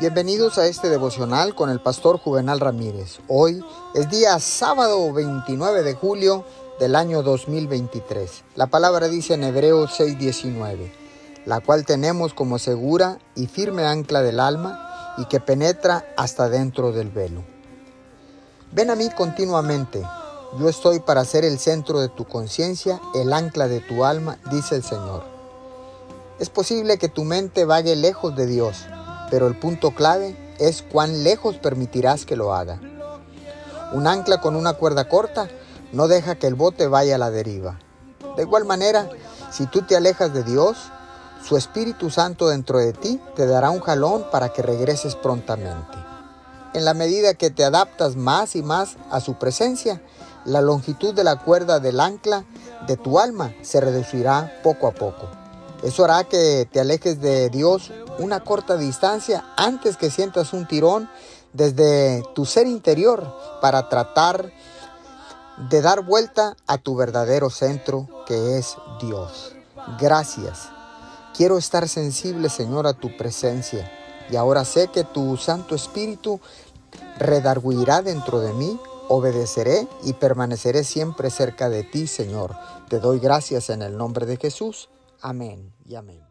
Bienvenidos a este devocional con el pastor Juvenal Ramírez. Hoy es día sábado 29 de julio del año 2023. La palabra dice en Hebreos 6:19, la cual tenemos como segura y firme ancla del alma y que penetra hasta dentro del velo. Ven a mí continuamente, yo estoy para ser el centro de tu conciencia, el ancla de tu alma, dice el Señor. Es posible que tu mente vague lejos de Dios, pero el punto clave es cuán lejos permitirás que lo haga. Un ancla con una cuerda corta no deja que el bote vaya a la deriva. De igual manera, si tú te alejas de Dios, su Espíritu Santo dentro de ti te dará un jalón para que regreses prontamente. En la medida que te adaptas más y más a su presencia, la longitud de la cuerda del ancla de tu alma se reducirá poco a poco. Eso hará que te alejes de Dios una corta distancia antes que sientas un tirón desde tu ser interior para tratar de dar vuelta a tu verdadero centro que es Dios. Gracias. Quiero estar sensible, Señor, a tu presencia. Y ahora sé que tu Santo Espíritu redarguirá dentro de mí. Obedeceré y permaneceré siempre cerca de ti, Señor. Te doy gracias en el nombre de Jesús. Amén y amén.